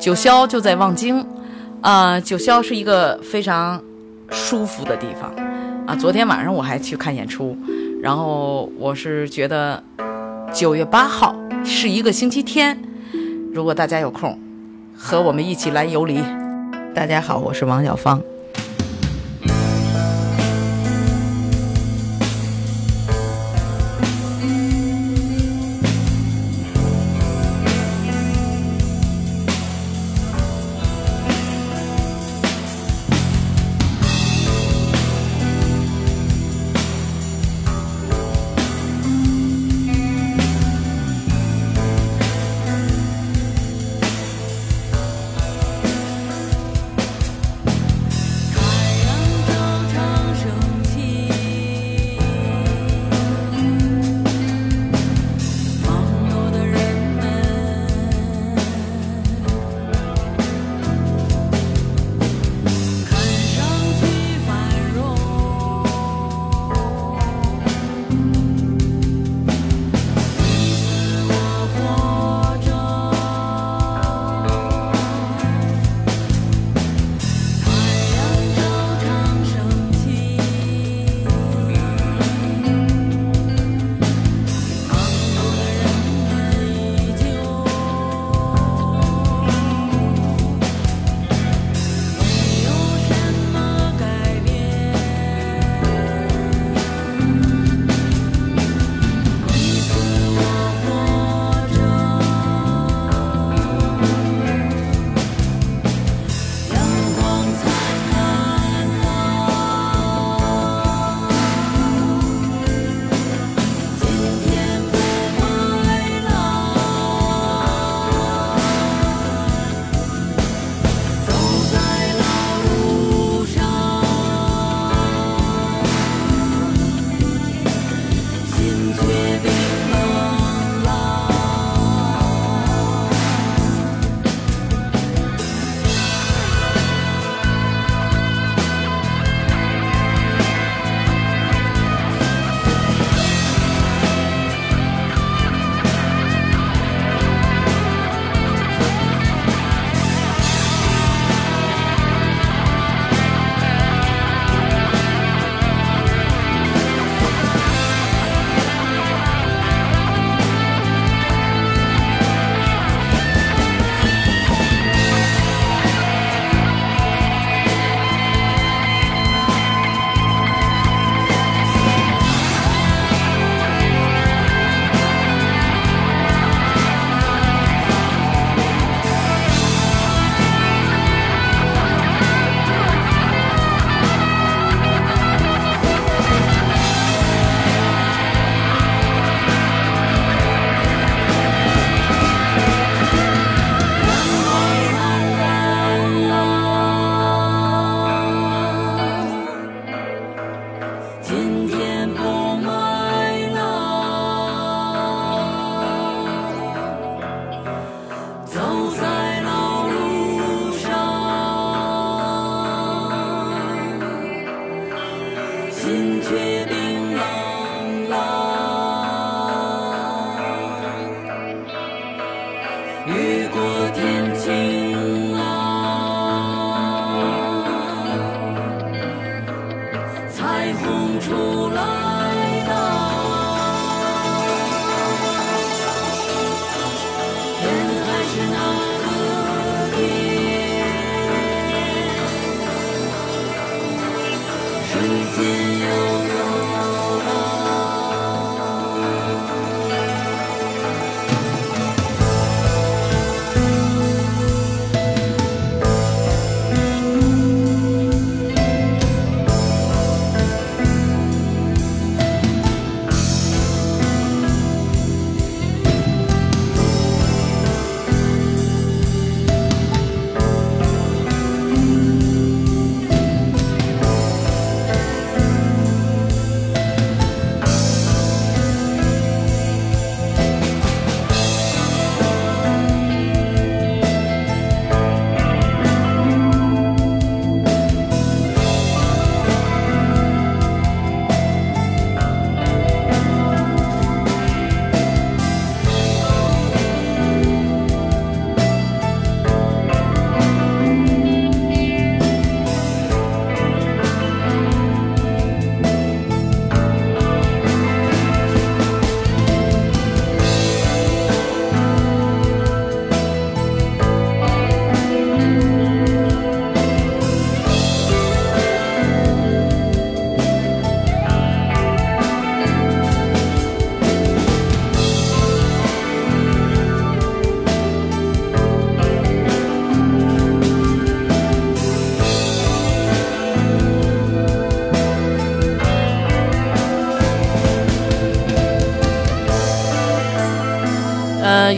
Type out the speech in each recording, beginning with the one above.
九霄就在望京，啊，九霄是一个非常舒服的地方，啊，昨天晚上我还去看演出，然后我是觉得九月八号是一个星期天，如果大家有空，和我们一起来游离。大家好，我是王小芳。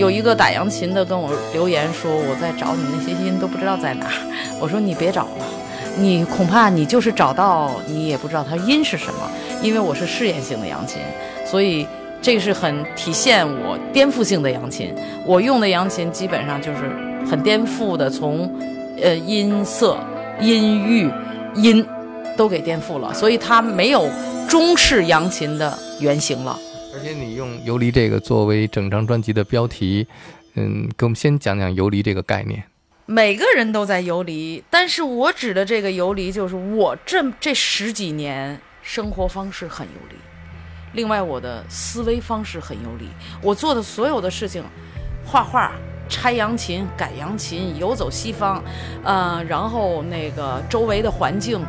有一个打扬琴的跟我留言说，我在找你那些音都不知道在哪。我说你别找了，你恐怕你就是找到，你也不知道它音是什么，因为我是试验性的扬琴，所以这是很体现我颠覆性的扬琴。我用的扬琴基本上就是很颠覆的，从呃音色、音域、音都给颠覆了，所以它没有中式扬琴的原型了。而且你用“游离”这个作为整张专辑的标题，嗯，给我们先讲讲“游离”这个概念。每个人都在游离，但是我指的这个游离，就是我这这十几年生活方式很游离，另外我的思维方式很游离，我做的所有的事情，画画、拆扬琴、改扬琴、游走西方，呃，然后那个周围的环境，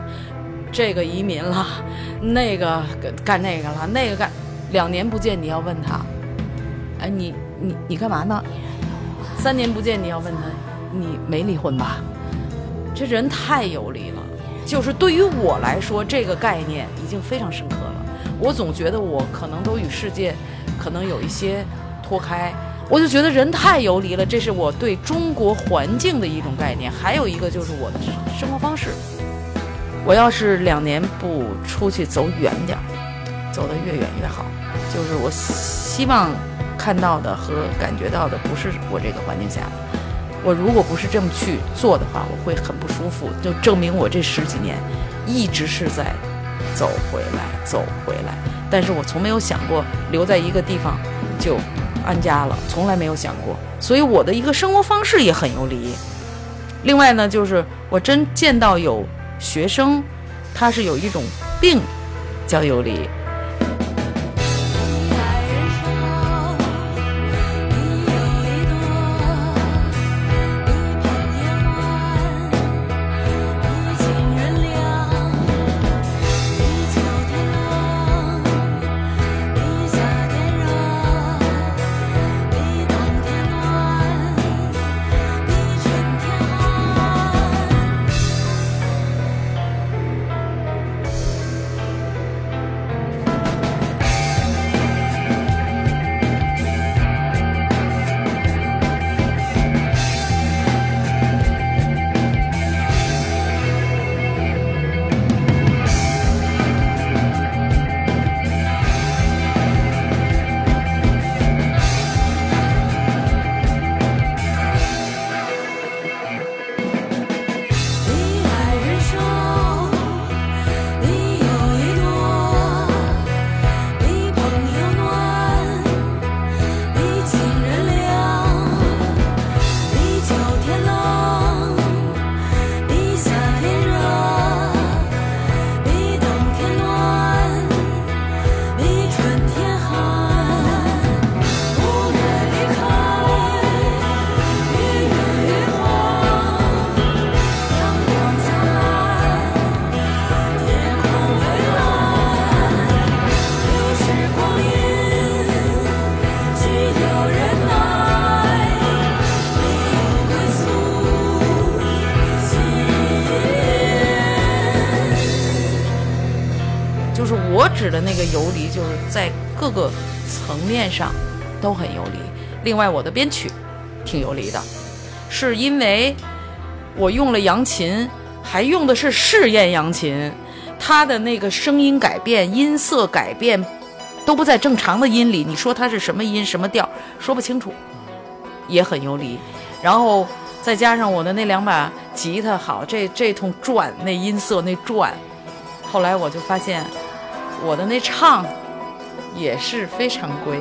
这个移民了，那个干那个了，那个干。两年不见，你要问他，哎，你你你干嘛呢？三年不见，你要问他，你没离婚吧？这人太游离了。就是对于我来说，这个概念已经非常深刻了。我总觉得我可能都与世界可能有一些脱开，我就觉得人太游离了。这是我对中国环境的一种概念。还有一个就是我的生活方式。我要是两年不出去走远点儿，走得越远越好。就是我希望看到的和感觉到的不是我这个环境下。我如果不是这么去做的话，我会很不舒服。就证明我这十几年一直是在走回来，走回来。但是我从没有想过留在一个地方就安家了，从来没有想过。所以我的一个生活方式也很游离。另外呢，就是我真见到有学生，他是有一种病叫游离。的那个游离，就是在各个层面上都很游离。另外，我的编曲挺游离的，是因为我用了扬琴，还用的是试验扬琴，它的那个声音改变、音色改变都不在正常的音里。你说它是什么音、什么调，说不清楚，也很游离。然后再加上我的那两把吉他，好，这这通转，那音色那转，后来我就发现。我的那唱也是非常规。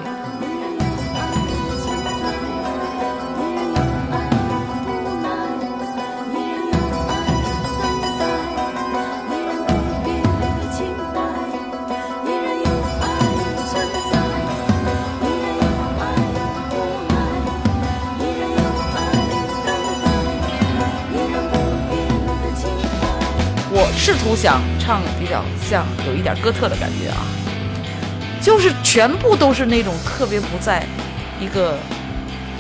试图想唱比较像有一点哥特的感觉啊，就是全部都是那种特别不在一个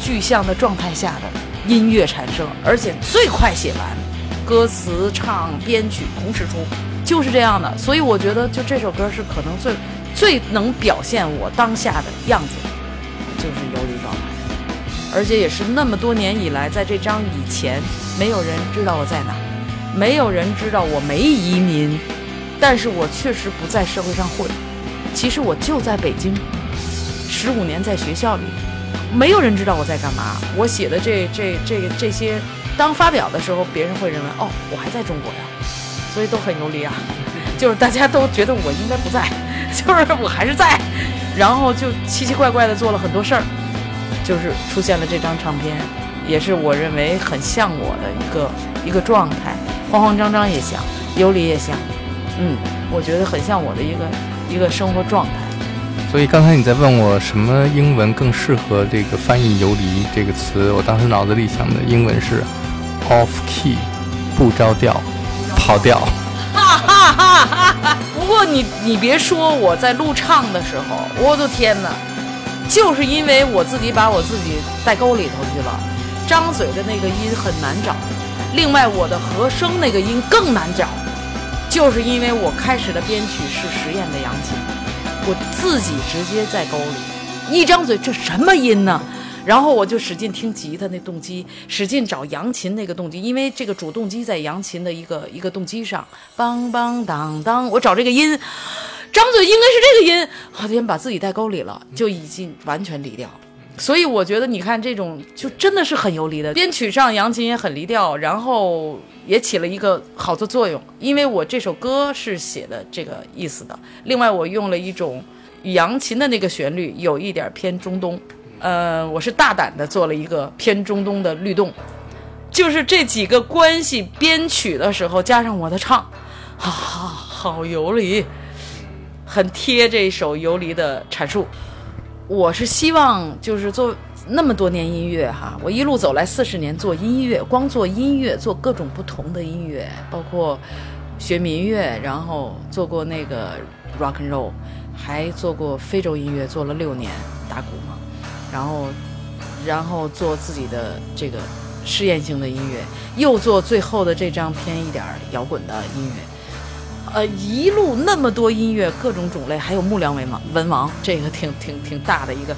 具象的状态下的音乐产生，而且最快写完，歌词、唱、编曲同时出，就是这样的。所以我觉得，就这首歌是可能最最能表现我当下的样子，就是游离状态。而且也是那么多年以来，在这张以前，没有人知道我在哪，没有人知道我没移民，但是我确实不在社会上混。其实我就在北京，十五年在学校里，没有人知道我在干嘛。我写的这这这这些，当发表的时候，别人会认为哦，我还在中国呀，所以都很游离啊。就是大家都觉得我应该不在，就是我还是在，然后就奇奇怪怪的做了很多事儿，就是出现了这张唱片，也是我认为很像我的一个一个状态，慌慌张张也像，游离也像，嗯，我觉得很像我的一个一个生活状态。所以刚才你在问我什么英文更适合这个翻译“游离”这个词，我当时脑子里想的英文是 “off key”，不着调，跑调。哈哈哈哈哈！不过你你别说，我在录唱的时候，我的天哪，就是因为我自己把我自己带沟里头去了，张嘴的那个音很难找，另外我的和声那个音更难找，就是因为我开始的编曲是实验的扬琴，我自己直接在沟里，一张嘴这什么音呢？然后我就使劲听吉他那动机，使劲找扬琴那个动机，因为这个主动机在扬琴的一个一个动机上，梆梆当当，我找这个音，张嘴应该是这个音，好天把自己带沟里了，就已经完全离调。所以我觉得你看这种就真的是很游离的，编曲上扬琴也很离调，然后也起了一个好的作用，因为我这首歌是写的这个意思的。另外我用了一种扬琴的那个旋律，有一点偏中东。呃，我是大胆的做了一个偏中东的律动，就是这几个关系编曲的时候加上我的唱，啊，好游离，很贴这首游离的阐述。我是希望就是做那么多年音乐哈，我一路走来四十年做音乐，光做音乐，做各种不同的音乐，包括学民乐，然后做过那个 rock and roll，还做过非洲音乐，做了六年打鼓嘛。然后，然后做自己的这个试验性的音乐，又做最后的这张偏一点摇滚的音乐，呃，一路那么多音乐，各种种类，还有木梁为王文王，这个挺挺挺大的一个。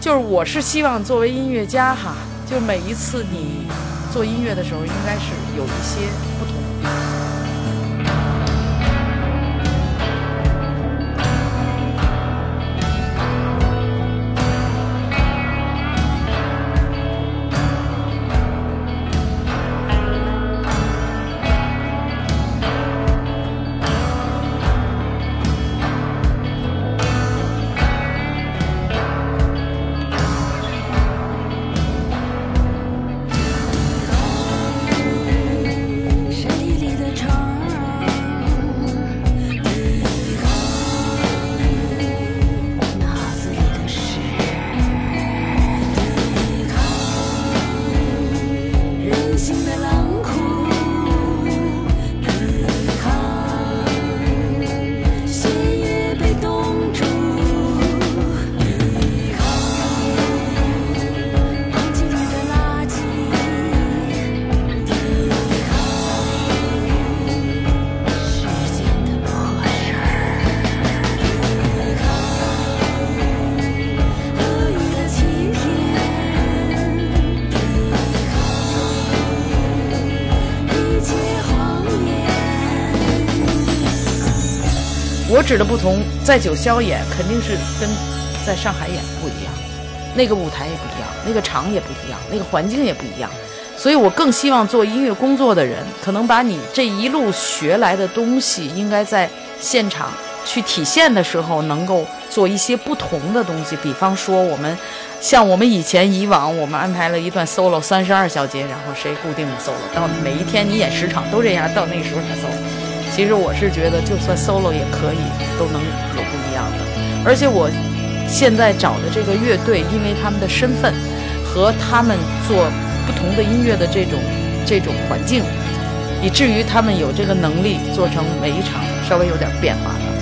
就是我是希望作为音乐家哈，就每一次你做音乐的时候，应该是有一些不同。我指的不同，在九霄演肯定是跟在上海演不一样，那个舞台也不一样，那个场也不一样，那个环境也不一样。所以我更希望做音乐工作的人，可能把你这一路学来的东西，应该在现场去体现的时候，能够做一些不同的东西。比方说，我们像我们以前以往，我们安排了一段 solo 三十二小节，然后谁固定的 solo，到每一天你演十场都这样，到那时候才 solo。其实我是觉得，就算 solo 也可以，都能有不一样的。而且我现在找的这个乐队，因为他们的身份和他们做不同的音乐的这种这种环境，以至于他们有这个能力做成每一场稍微有点变化的。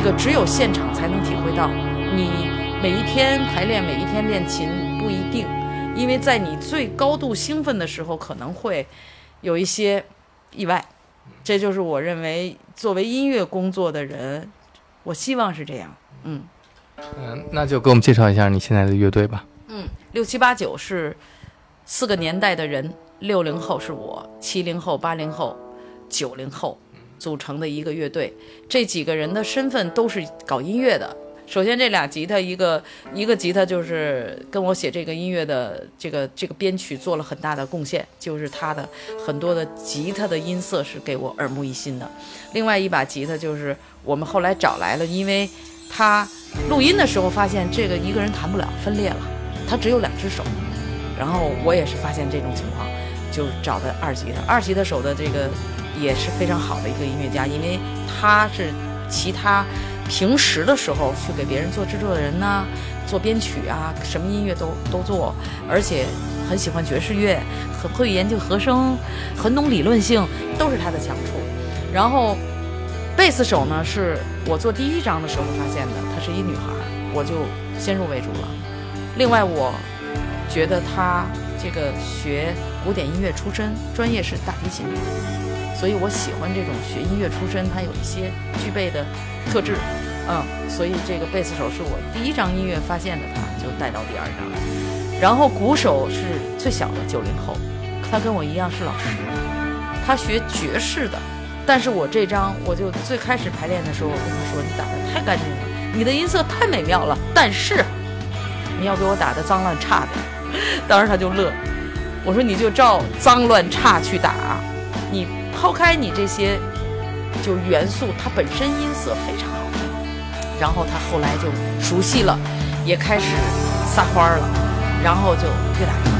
个只有现场才能体会到。你每一天排练，每一天练琴不一定，因为在你最高度兴奋的时候，可能会有一些意外。这就是我认为作为音乐工作的人，我希望是这样。嗯嗯，那就给我们介绍一下你现在的乐队吧。嗯，六七八九是四个年代的人，六零后是我，七零后、八零后、九零后组成的一个乐队。这几个人的身份都是搞音乐的。首先，这俩吉他，一个一个吉他就是跟我写这个音乐的这个这个编曲做了很大的贡献，就是他的很多的吉他的音色是给我耳目一新的。另外一把吉他就是我们后来找来了，因为他录音的时候发现这个一个人弹不了，分裂了，他只有两只手。然后我也是发现这种情况，就找的二吉他。二吉他手的这个也是非常好的一个音乐家，因为他是其他。平时的时候去给别人做制作的人呐，做编曲啊，什么音乐都都做，而且很喜欢爵士乐，很会研究和声，很懂理论性，都是他的强处。然后，贝斯手呢是我做第一章的时候发现的，她是一女孩，我就先入为主了。另外，我觉得她这个学古典音乐出身，专业是大提琴。所以我喜欢这种学音乐出身，他有一些具备的特质，嗯，所以这个贝斯手是我第一张音乐发现的，他就带到第二张。然后鼓手是最小的九零后，他跟我一样是老师，他学爵士的。但是我这张我就最开始排练的时候，我跟他说：“你打的太干净了，你的音色太美妙了，但是你要给我打的脏乱差点。”当时他就乐，我说：“你就照脏乱差去打，”抛开你这些就元素，它本身音色非常好听，然后他后来就熟悉了，也开始撒欢儿了，然后就越打越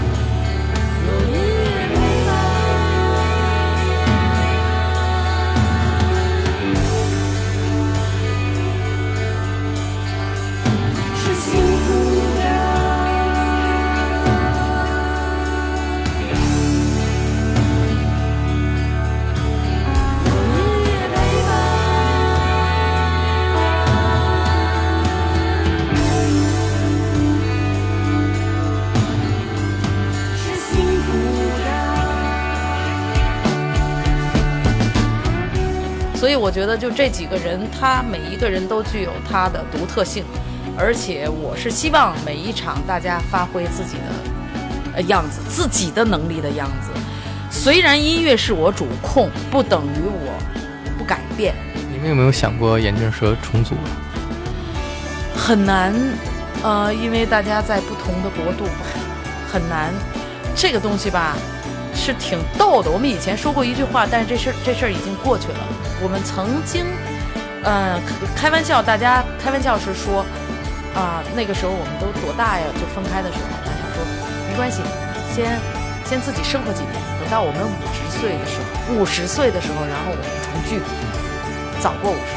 所以我觉得，就这几个人，他每一个人都具有他的独特性，而且我是希望每一场大家发挥自己的呃样子，自己的能力的样子。虽然音乐是我主控，不等于我不改变。你们有没有想过眼镜蛇重组？很难，呃，因为大家在不同的国度，很难。这个东西吧，是挺逗的。我们以前说过一句话，但是这事儿这事儿已经过去了。我们曾经，呃，开玩笑，大家开玩笑是说，啊，那个时候我们都多大呀？就分开的时候，大家说没关系，先先自己生活几年，等到我们五十岁的时候，五十岁的时候，然后我们重聚，早过五十，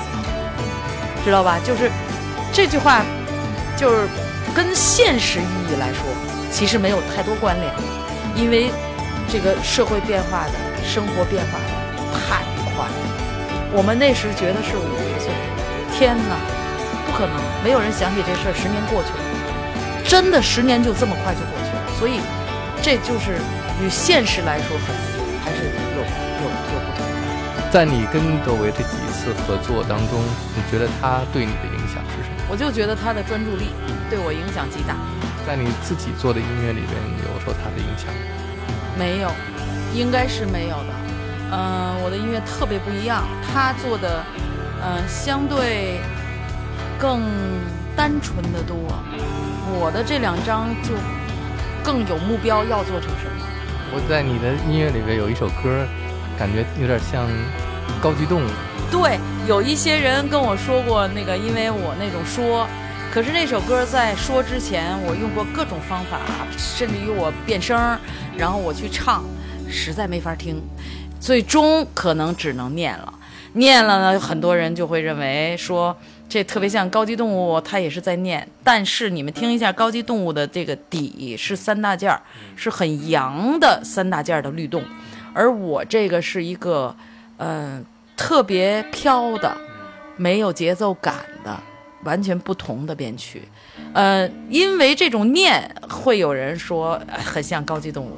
知道吧？就是这句话，就是跟现实意义来说，其实没有太多关联，因为这个社会变化的生活变化的太快了。我们那时觉得是五十岁，天哪，不可能！没有人想起这事儿，十年过去了，真的十年就这么快就过去了。所以，这就是与现实来说，很还是有有有不同。在你跟窦唯这几次合作当中，你觉得他对你的影响是什么？我就觉得他的专注力对我影响极大。在你自己做的音乐里边，有受他的影响？没有，应该是没有的。嗯，我的音乐特别不一样，他做的，嗯，相对更单纯的多。我的这两张就更有目标，要做成什么。我在你的音乐里边有一首歌，感觉有点像高级动物。对，有一些人跟我说过那个，因为我那种说，可是那首歌在说之前，我用过各种方法，甚至于我变声，然后我去唱，实在没法听。最终可能只能念了，念了呢，很多人就会认为说这特别像高级动物，它也是在念。但是你们听一下高级动物的这个底是三大件儿，是很阳的三大件儿的律动，而我这个是一个，嗯，特别飘的，没有节奏感的，完全不同的编曲。呃，因为这种念，会有人说很像高级动物。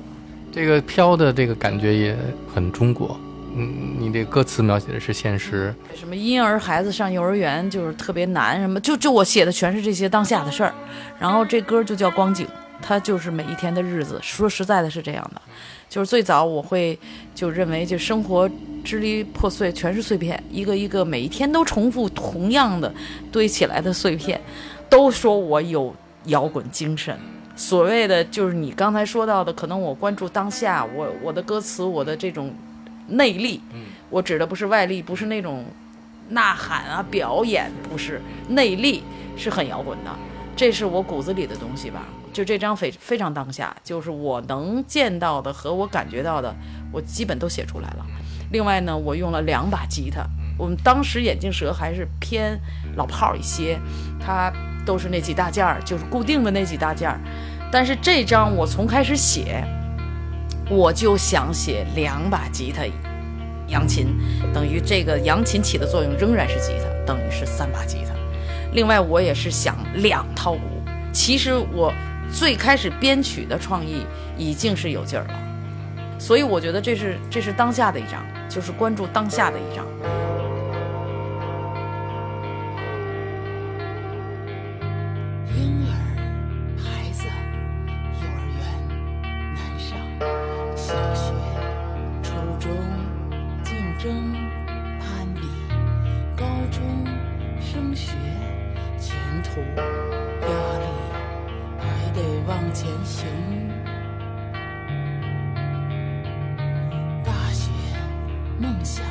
这个飘的这个感觉也很中国。嗯，你这歌词描写的是现实，什么婴儿孩子上幼儿园就是特别难，什么就就我写的全是这些当下的事儿。然后这歌就叫光景，它就是每一天的日子。说实在的，是这样的，就是最早我会就认为，就生活支离破碎，全是碎片，一个一个每一天都重复同样的堆起来的碎片。都说我有摇滚精神，所谓的就是你刚才说到的，可能我关注当下，我我的歌词，我的这种内力，我指的不是外力，不是那种呐喊啊表演，不是内力是很摇滚的，这是我骨子里的东西吧。就这张非非常当下，就是我能见到的和我感觉到的，我基本都写出来了。另外呢，我用了两把吉他，我们当时眼镜蛇还是偏老炮儿一些，它。都是那几大件儿，就是固定的那几大件儿。但是这张我从开始写，我就想写两把吉他、扬琴，等于这个扬琴起的作用仍然是吉他，等于是三把吉他。另外，我也是想两套鼓。其实我最开始编曲的创意已经是有劲儿了，所以我觉得这是这是当下的一张，就是关注当下的一张。前行。大学梦想